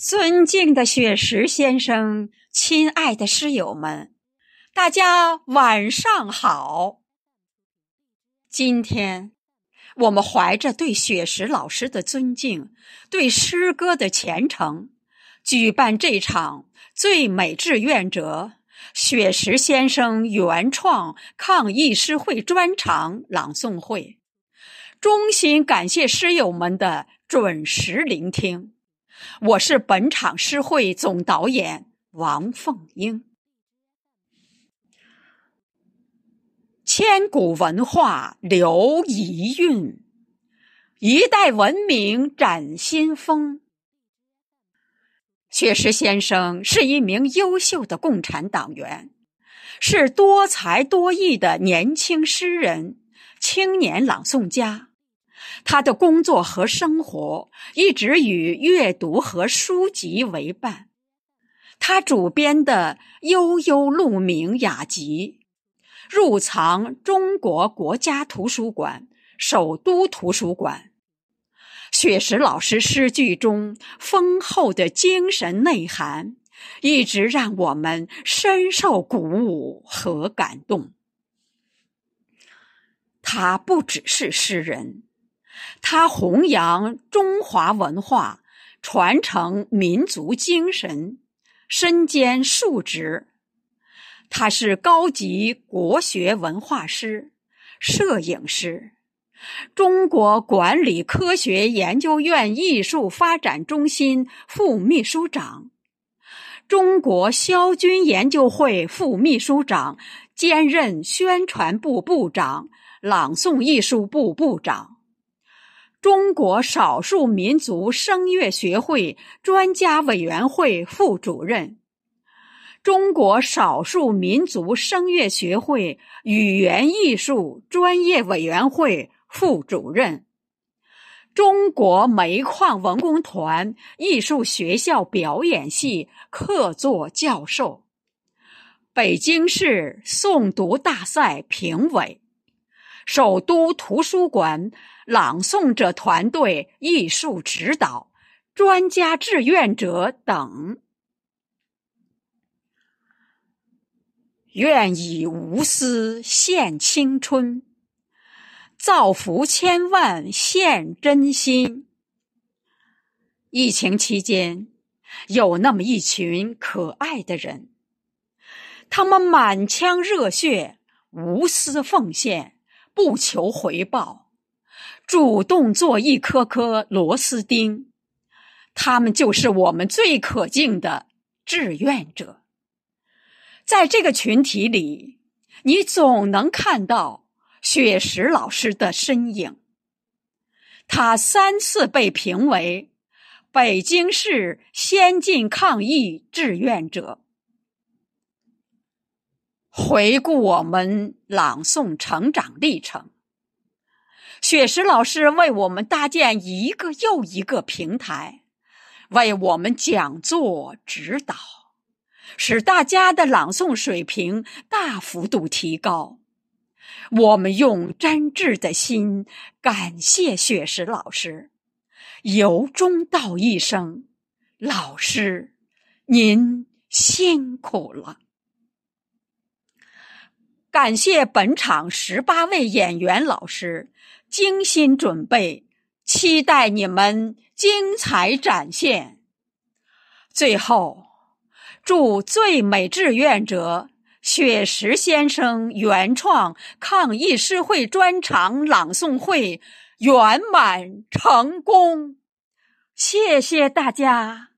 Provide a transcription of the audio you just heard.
尊敬的雪石先生，亲爱的诗友们，大家晚上好。今天，我们怀着对雪石老师的尊敬，对诗歌的虔诚，举办这场最美志愿者雪石先生原创抗疫诗会专场朗诵会。衷心感谢诗友们的准时聆听。我是本场诗会总导演王凤英。千古文化留遗韵，一代文明展新风。薛石先生是一名优秀的共产党员，是多才多艺的年轻诗人、青年朗诵家。他的工作和生活一直与阅读和书籍为伴。他主编的《悠悠鹿鸣》雅集，入藏中国国家图书馆、首都图书馆。雪石老师诗句中丰厚的精神内涵，一直让我们深受鼓舞和感动。他不只是诗人。他弘扬中华文化，传承民族精神，身兼数职。他是高级国学文化师、摄影师，中国管理科学研究院艺术发展中心副秘书长，中国萧军研究会副秘书长，兼任宣传部部长、朗诵艺术部部长。中国少数民族声乐学会专家委员会副主任，中国少数民族声乐学会语言艺术专业委员会副主任，中国煤矿文工团艺术学校表演系客座教授，北京市诵读大赛评委，首都图书馆。朗诵者团队艺术指导、专家志愿者等，愿以无私献青春，造福千万献真心。疫情期间，有那么一群可爱的人，他们满腔热血，无私奉献，不求回报。主动做一颗颗螺丝钉，他们就是我们最可敬的志愿者。在这个群体里，你总能看到雪石老师的身影。他三次被评为北京市先进抗疫志愿者。回顾我们朗诵成长历程。雪石老师为我们搭建一个又一个平台，为我们讲座指导，使大家的朗诵水平大幅度提高。我们用真挚的心感谢雪石老师，由衷道一声：“老师，您辛苦了。”感谢本场十八位演员老师。精心准备，期待你们精彩展现。最后，祝最美志愿者雪石先生原创抗疫诗会专场朗诵会圆满成功。谢谢大家。